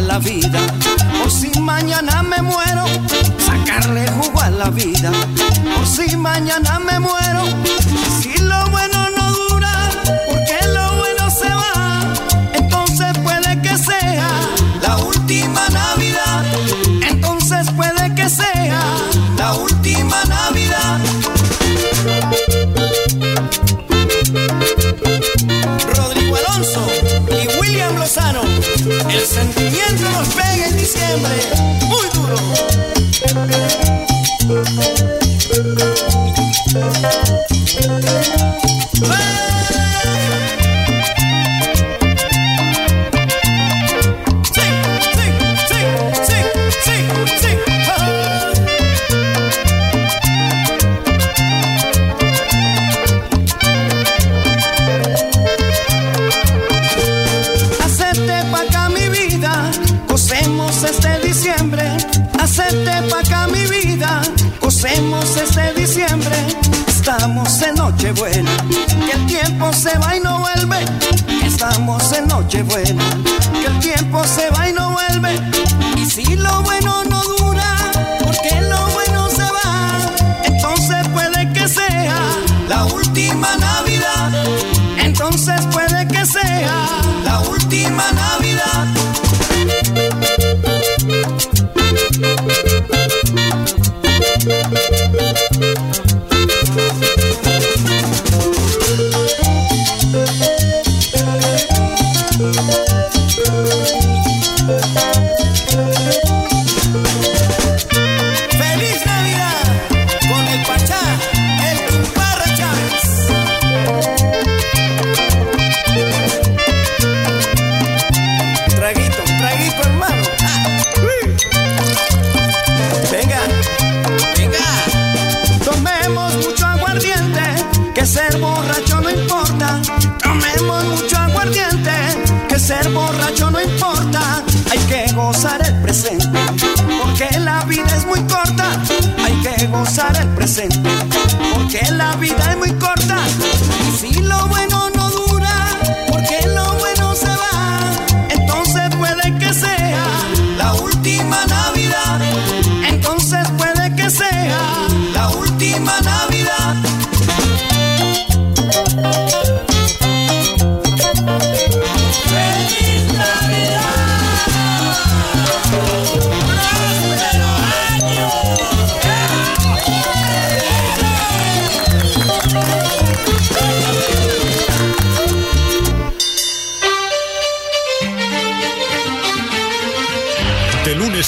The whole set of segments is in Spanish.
la vida. Por si mañana me muero, sacarle jugo a la vida. Por si mañana me muero, family. hay que gozar el presente.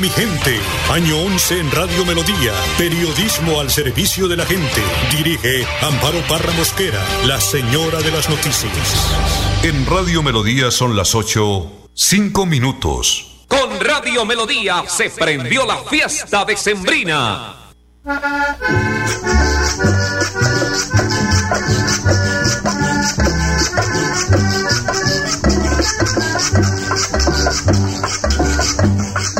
Mi gente. Año 11 en Radio Melodía. Periodismo al servicio de la gente. Dirige Amparo Parra Mosquera, la señora de las noticias. En Radio Melodía son las 8, 5 minutos. Con Radio Melodía se prendió la fiesta de Sembrina.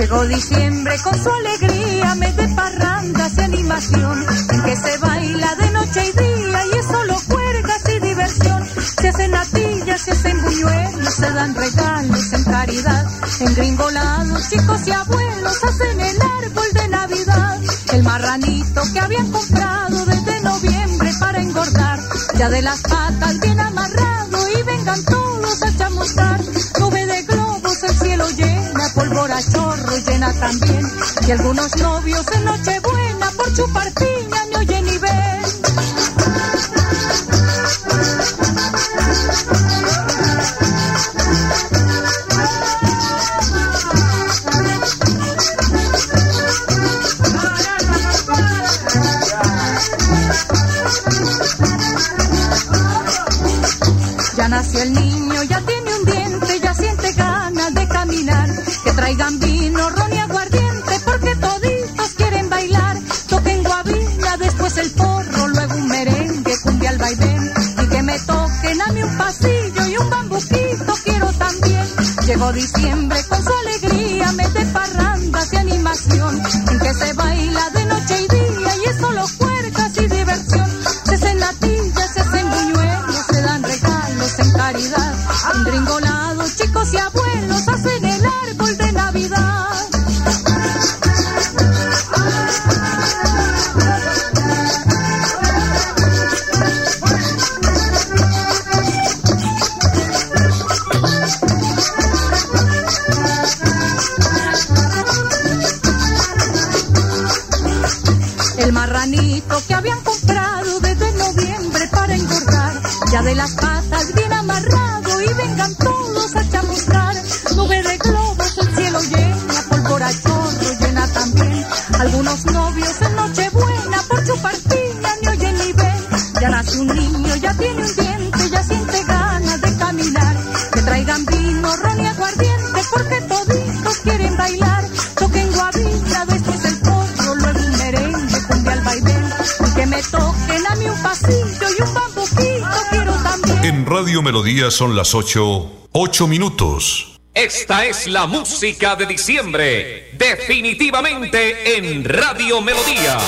Llegó diciembre con su alegría, mes de parrandas y animación, en que se baila de noche y día y es solo cuerdas y diversión. Se hacen natillas, se hacen buñuelos, se dan regalos en caridad. En gringolados, chicos y abuelos hacen el árbol de Navidad. El marranito que habían comprado desde noviembre para engordar, ya de las patas bien amarrado y vengan todos también. Y algunos novios en Nochebuena por chupar Diciembre con su alegría, mes de parrandas y animación. En que se baila El marranito que habían comprado desde noviembre para engordar, ya de las patas bien amarrado y vengan todos a chamuscar. Nube de globos, el cielo llena, pólvora chorro llena también. Algunos novios en Nochebuena por chupar piña ni oyen ni ven. Ya nace un niño, ya tiene un diente, ya siente Radio Melodía son las 8, 8 minutos. Esta es la música de diciembre, definitivamente en Radio Melodía.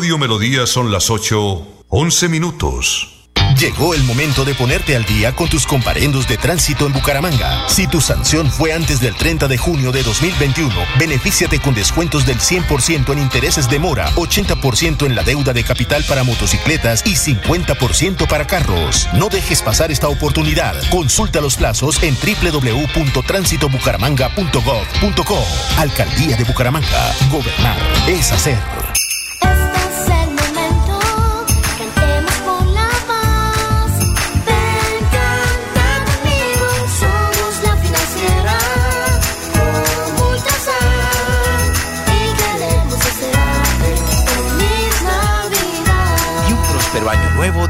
Radio Melodía son las 8, 11 minutos. Llegó el momento de ponerte al día con tus comparendos de tránsito en Bucaramanga. Si tu sanción fue antes del 30 de junio de 2021, benefíciate con descuentos del 100% en intereses de mora, 80% en la deuda de capital para motocicletas y 50% para carros. No dejes pasar esta oportunidad. Consulta los plazos en www.transitobucaramanga.gov.co. Alcaldía de Bucaramanga. Gobernar es hacer.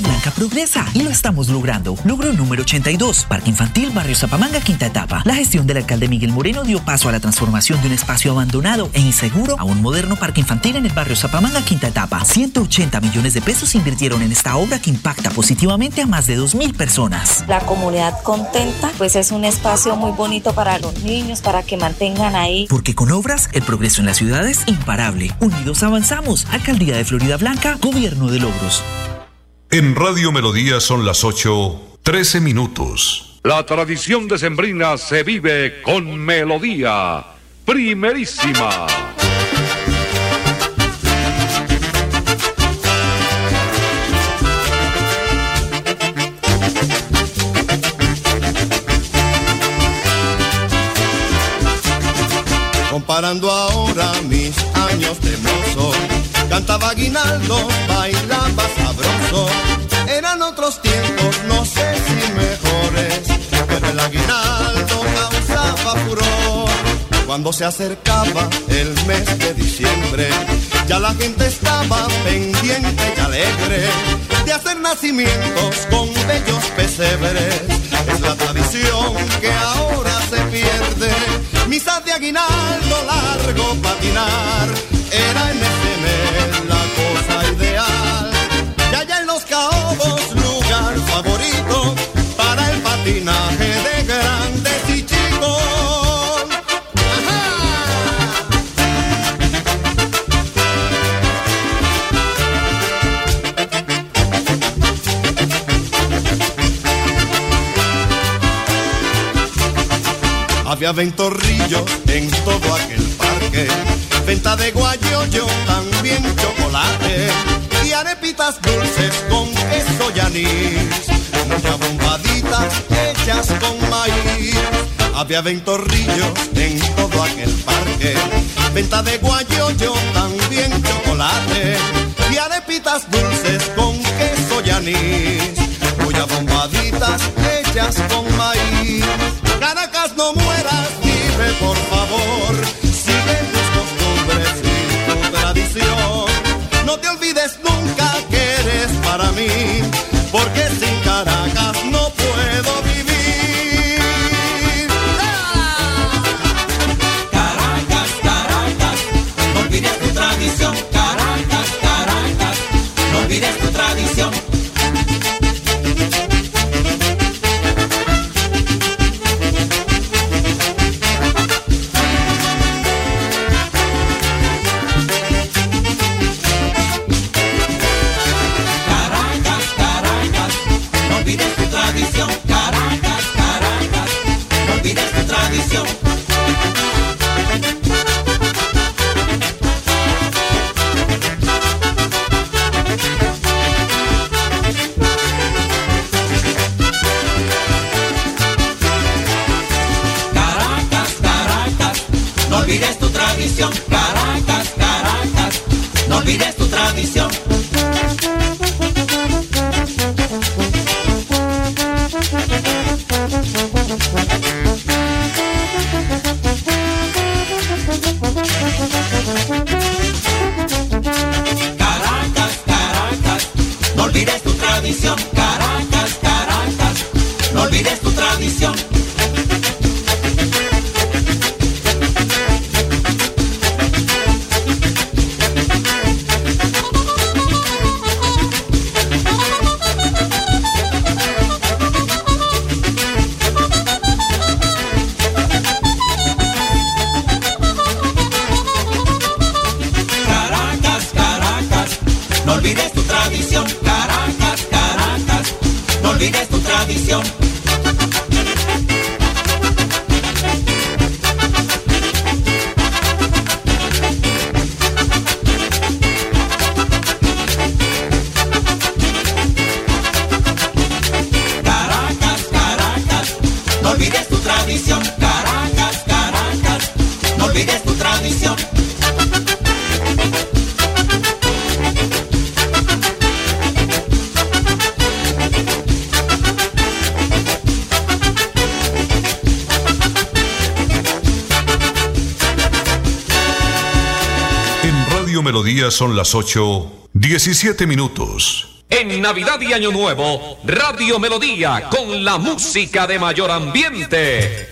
Blanca progresa y lo estamos logrando. Logro número 82, Parque Infantil Barrio Zapamanga, quinta etapa. La gestión del alcalde Miguel Moreno dio paso a la transformación de un espacio abandonado e inseguro a un moderno parque infantil en el barrio Zapamanga, quinta etapa. 180 millones de pesos se invirtieron en esta obra que impacta positivamente a más de 2.000 personas. La comunidad contenta, pues es un espacio muy bonito para los niños, para que mantengan ahí. Porque con obras, el progreso en la ciudad es imparable. Unidos avanzamos. Alcaldía de Florida Blanca, Gobierno de Logros. En Radio Melodía son las 8, 13 minutos. La tradición decembrina se vive con melodía. Primerísima. Comparando ahora mis años de mozo, cantaba aguinaldo, bailaba Eran otros tiempos, no sé si mejores, pero el aguinaldo causaba furor. Cuando se acercaba el mes de diciembre, ya la gente estaba pendiente y alegre de hacer nacimientos con bellos pesebres. Es la tradición que ahora se pierde. Misa de aguinaldo largo patinar, era en ese mes el patinaje de grandes y chicos. Había ventorrillos en todo aquel parque, venta de guayoyo, también chocolate y arepitas dulces con queso y anís, muchas bombaditas hechas con maíz. Había ventorrillos en todo aquel parque, venta de guayoyo, también chocolate y arepitas dulces con queso y anís, muchas bombaditas hechas con maíz. Caracas, no mueras, vive por te olvides nunca que eres para mí, porque sin Caracas No olvides tu tradición, Caracas, Caracas, no olvides tu tradición. No olvides tu tradición, Caracas, Caracas. No olvides tu tradición. son las 8, 17 minutos. En Navidad y Año Nuevo, Radio Melodía con la música de mayor ambiente.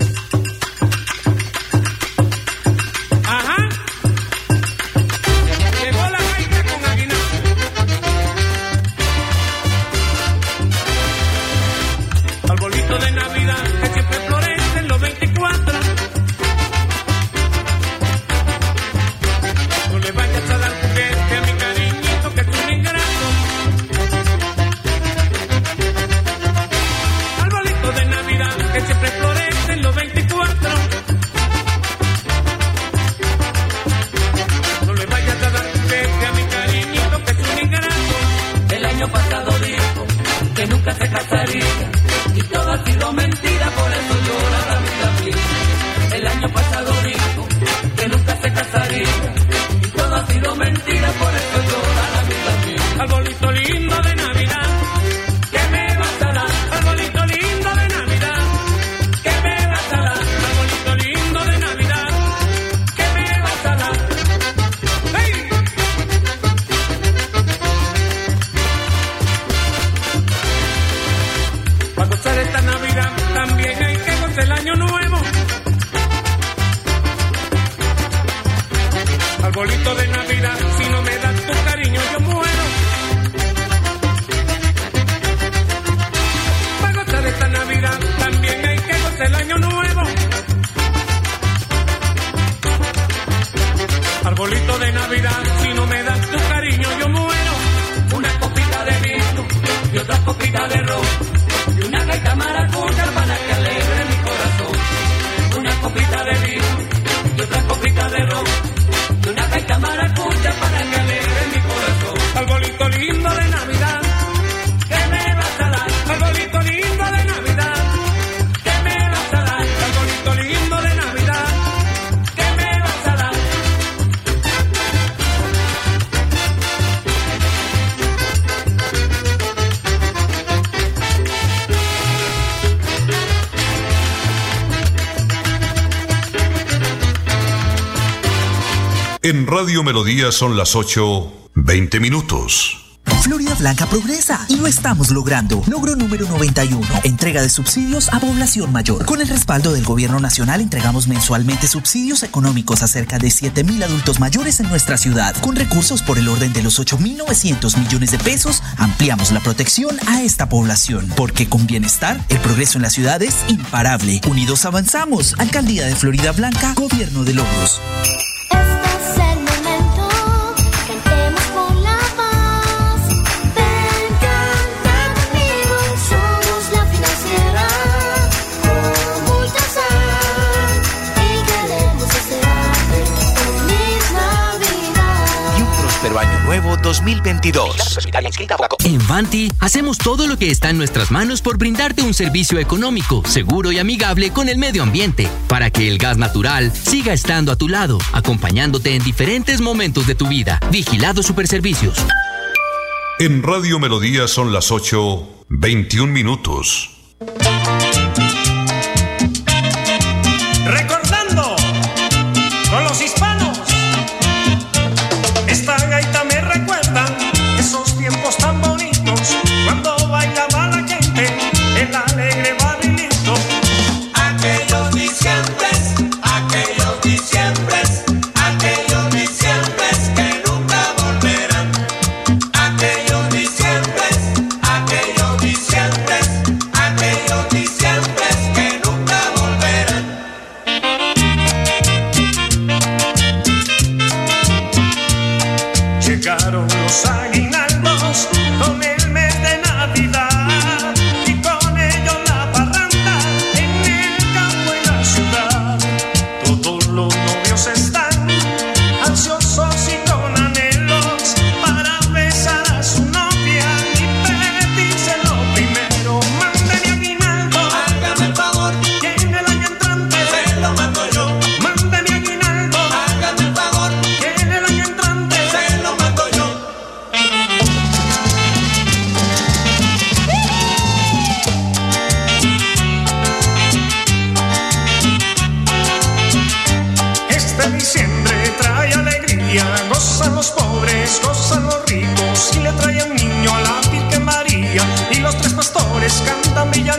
Si no me das tu cariño, yo muero. Una copita de vino y otra copita de ron y una gaita maravillosa En Radio Melodía son las 8, 20 minutos. Florida Blanca progresa y lo estamos logrando. Logro número 91, entrega de subsidios a población mayor. Con el respaldo del gobierno nacional entregamos mensualmente subsidios económicos a cerca de 7.000 adultos mayores en nuestra ciudad. Con recursos por el orden de los 8.900 millones de pesos, ampliamos la protección a esta población. Porque con bienestar, el progreso en la ciudad es imparable. Unidos avanzamos. Alcaldía de Florida Blanca, gobierno de logros. Nuevo 2022. En Vanti hacemos todo lo que está en nuestras manos por brindarte un servicio económico, seguro y amigable con el medio ambiente, para que el gas natural siga estando a tu lado, acompañándote en diferentes momentos de tu vida. Vigilado Superservicios. En Radio Melodía son las 8, 21 minutos.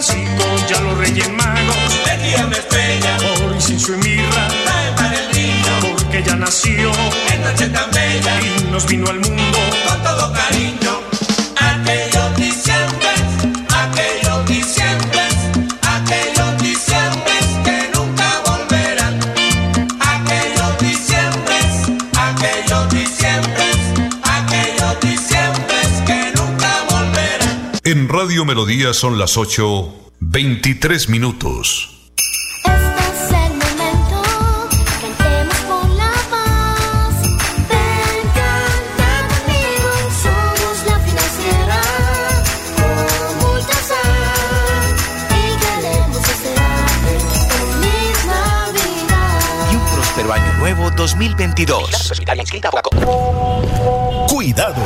Villancicos, ya los reyes magos Vendían una estrella, por incienso y mirra, trae para el niño, porque ya nació. En noche tan bella, y nos vino al mundo Radio Melodía son las 8, 23 minutos. Este es el momento, cantemos por la paz. Ven, canta conmigo, somos la financiera con Ultrasan y queremos desearte feliz Navidad. Y un próspero año nuevo 2022. Cuidado.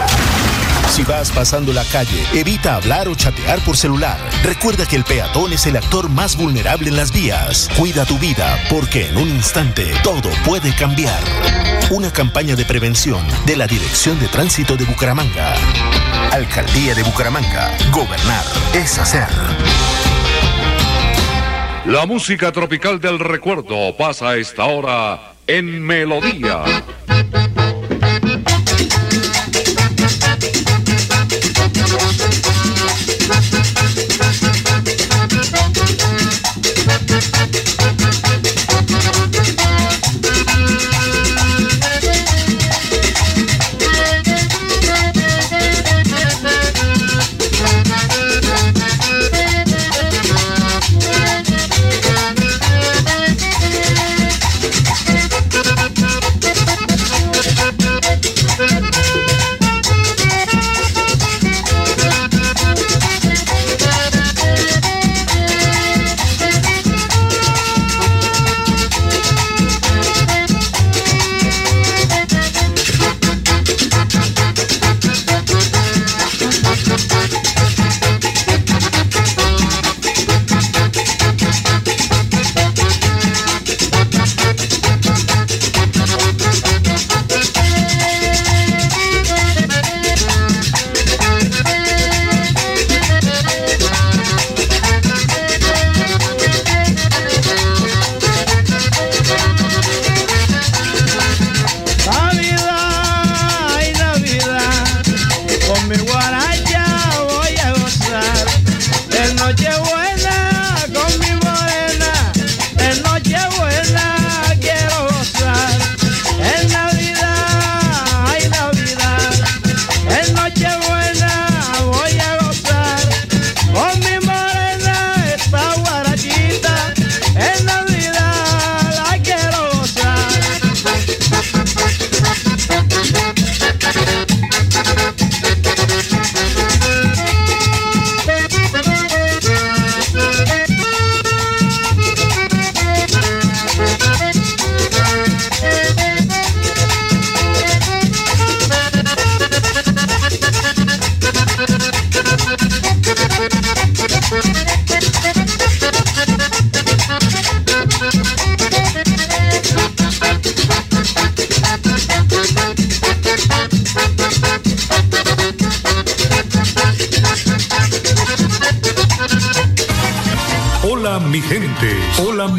Si vas pasando la calle, evita hablar o chatear por celular. Recuerda que el peatón es el actor más vulnerable en las vías. Cuida tu vida, porque en un instante todo puede cambiar. Una campaña de prevención de la Dirección de Tránsito de Bucaramanga. Alcaldía de Bucaramanga. Gobernar es hacer. La música tropical del recuerdo pasa a esta hora en Melodía.